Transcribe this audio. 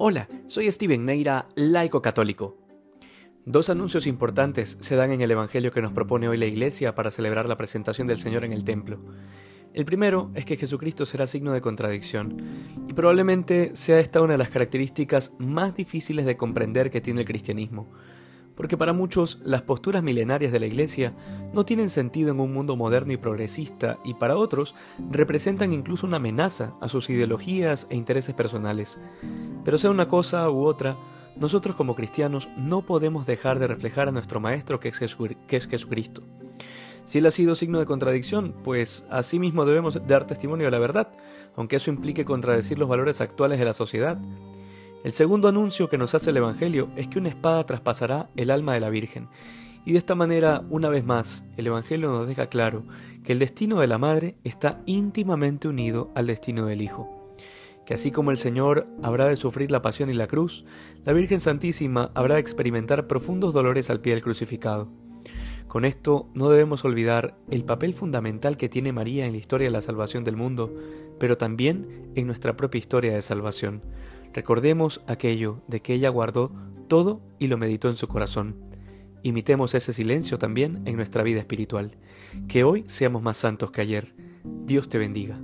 Hola, soy Steven Neira, laico católico. Dos anuncios importantes se dan en el Evangelio que nos propone hoy la Iglesia para celebrar la presentación del Señor en el templo. El primero es que Jesucristo será signo de contradicción, y probablemente sea esta una de las características más difíciles de comprender que tiene el cristianismo, porque para muchos las posturas milenarias de la Iglesia no tienen sentido en un mundo moderno y progresista y para otros representan incluso una amenaza a sus ideologías e intereses personales. Pero sea una cosa u otra, nosotros como cristianos no podemos dejar de reflejar a nuestro Maestro que es, Jesucristo. Si Él ha sido signo de contradicción, pues asimismo debemos dar testimonio de la verdad, aunque eso implique contradecir los valores actuales de la sociedad. El segundo anuncio que nos hace el Evangelio es que una espada traspasará el alma de la Virgen. Y de esta manera, una vez más, el Evangelio nos deja claro que el destino de la Madre está íntimamente unido al destino del Hijo. Que así como el Señor habrá de sufrir la pasión y la cruz, la Virgen Santísima habrá de experimentar profundos dolores al pie del crucificado. Con esto no debemos olvidar el papel fundamental que tiene María en la historia de la salvación del mundo, pero también en nuestra propia historia de salvación. Recordemos aquello de que ella guardó todo y lo meditó en su corazón. Imitemos ese silencio también en nuestra vida espiritual. Que hoy seamos más santos que ayer. Dios te bendiga.